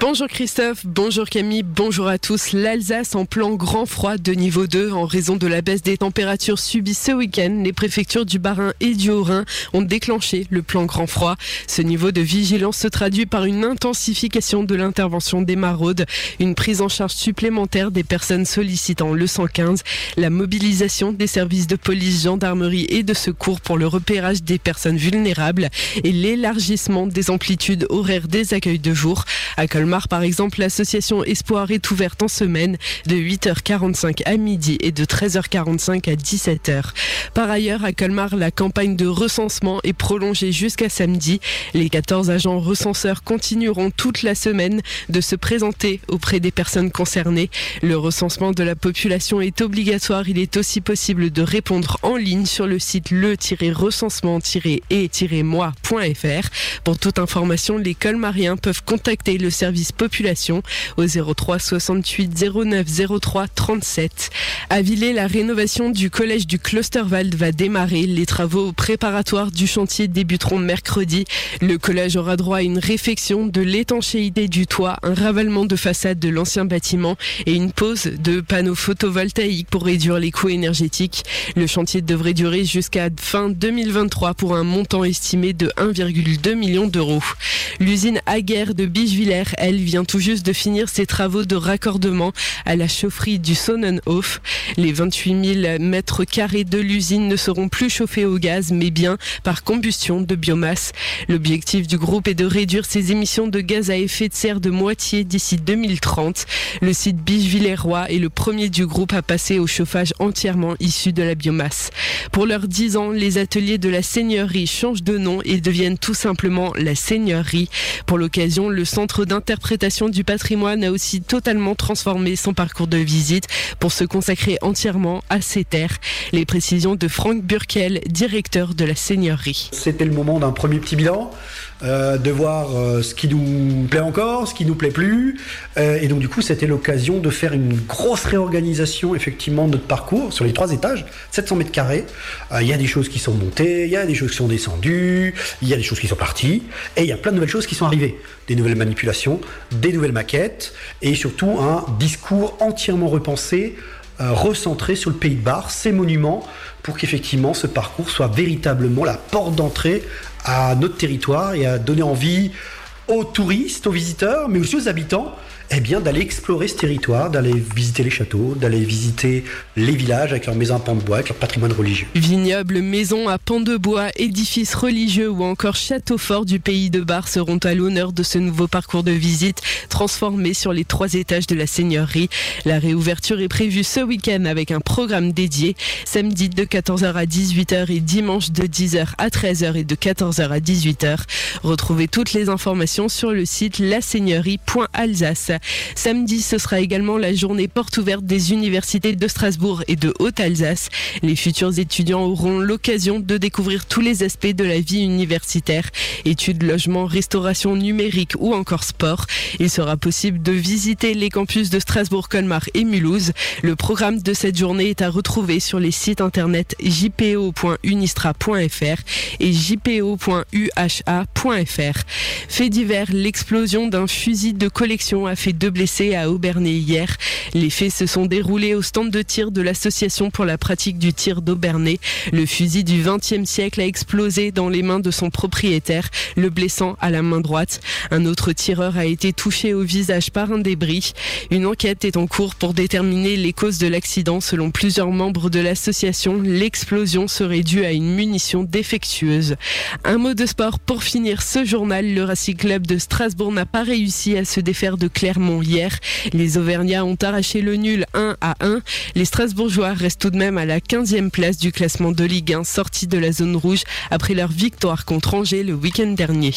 Bonjour Christophe, bonjour Camille, bonjour à tous. L'Alsace en plan grand froid de niveau 2 en raison de la baisse des températures subies ce week-end. Les préfectures du Bas-Rhin et du Haut-Rhin ont déclenché le plan grand froid. Ce niveau de vigilance se traduit par une intensification de l'intervention des maraudes, une prise en charge supplémentaire des personnes sollicitant le 115, la mobilisation des services de police, gendarmerie et de secours pour le repérage des personnes vulnérables et l'élargissement des amplitudes horaires des accueils de jour. Colmar, par exemple, l'association Espoir est ouverte en semaine de 8h45 à midi et de 13h45 à 17h. Par ailleurs, à Colmar, la campagne de recensement est prolongée jusqu'à samedi. Les 14 agents recenseurs continueront toute la semaine de se présenter auprès des personnes concernées. Le recensement de la population est obligatoire. Il est aussi possible de répondre en ligne sur le site le-recensement-et-moi.fr. Pour toute information, les colmariens peuvent contacter le service population au 03 68 09 03 37. À Villers, la rénovation du collège du Klosterwald va démarrer. Les travaux préparatoires du chantier débuteront mercredi. Le collège aura droit à une réfection de l'étanchéité du toit, un ravalement de façade de l'ancien bâtiment et une pose de panneaux photovoltaïques pour réduire les coûts énergétiques. Le chantier devrait durer jusqu'à fin 2023 pour un montant estimé de 1,2 million d'euros. L'usine Aguerre de Bichevillers, elle vient tout juste de finir ses travaux de raccordement à la chaufferie du Sonnenhof. Les 28 000 mètres carrés de l'usine ne seront plus chauffés au gaz, mais bien par combustion de biomasse. L'objectif du groupe est de réduire ses émissions de gaz à effet de serre de moitié d'ici 2030. Le site Bichevilleroy est le premier du groupe à passer au chauffage entièrement issu de la biomasse. Pour leurs 10 ans, les ateliers de la seigneurie changent de nom et deviennent tout simplement la seigneurie. Pour l'occasion, le centre d'interprétation du patrimoine a aussi totalement transformé son parcours de visite pour se consacrer entièrement à ces terres. Les précisions de Franck Burkel, directeur de la seigneurie. C'était le moment d'un premier petit bilan, euh, de voir euh, ce qui nous plaît encore, ce qui nous plaît plus. Euh, et donc du coup, c'était l'occasion de faire une grosse réorganisation effectivement de notre parcours sur les trois étages, 700 mètres carrés. Il y a des choses qui sont montées, il y a des choses qui sont descendues, il y a des choses qui sont parties, et il y a plein de nouvelles choses qui sont arrivées. Des nouvelles manipulations, des nouvelles maquettes, et surtout un discours entièrement repensé euh, recentré sur le pays de Bar, ses monuments, pour qu'effectivement ce parcours soit véritablement la porte d'entrée à notre territoire et à donner envie aux touristes, aux visiteurs, mais aussi aux habitants, eh bien d'aller explorer ce territoire, d'aller visiter les châteaux, d'aller visiter les villages avec leurs maisons à pans de bois, avec leur patrimoine religieux. Vignobles, maisons à pans de bois, édifices religieux ou encore châteaux forts du pays de Bar seront à l'honneur de ce nouveau parcours de visite transformé sur les trois étages de la seigneurie. La réouverture est prévue ce week-end avec un programme dédié, samedi de 14h à 18h et dimanche de 10h à 13h et de 14h à 18h. Retrouvez toutes les informations sur le site laseigneurie.alsace. Samedi, ce sera également la journée porte ouverte des universités de Strasbourg et de Haute-Alsace. Les futurs étudiants auront l'occasion de découvrir tous les aspects de la vie universitaire, études, logement, restauration numérique ou encore sport. Il sera possible de visiter les campus de Strasbourg, Colmar et Mulhouse. Le programme de cette journée est à retrouver sur les sites internet jpo.unistra.fr et jpo.uha.fr. Fait divers, l'explosion d'un fusil de collection a deux blessés à Aubernay hier. Les faits se sont déroulés au stand de tir de l'association pour la pratique du tir d'Aubernay. Le fusil du XXe siècle a explosé dans les mains de son propriétaire, le blessant à la main droite. Un autre tireur a été touché au visage par un débris. Une enquête est en cours pour déterminer les causes de l'accident. Selon plusieurs membres de l'association, l'explosion serait due à une munition défectueuse. Un mot de sport pour finir ce journal. Le Racing Club de Strasbourg n'a pas réussi à se défaire de Hier. Les Auvergnats ont arraché le nul 1 à 1. Les Strasbourgeois restent tout de même à la 15e place du classement de Ligue 1, sortis de la zone rouge après leur victoire contre Angers le week-end dernier.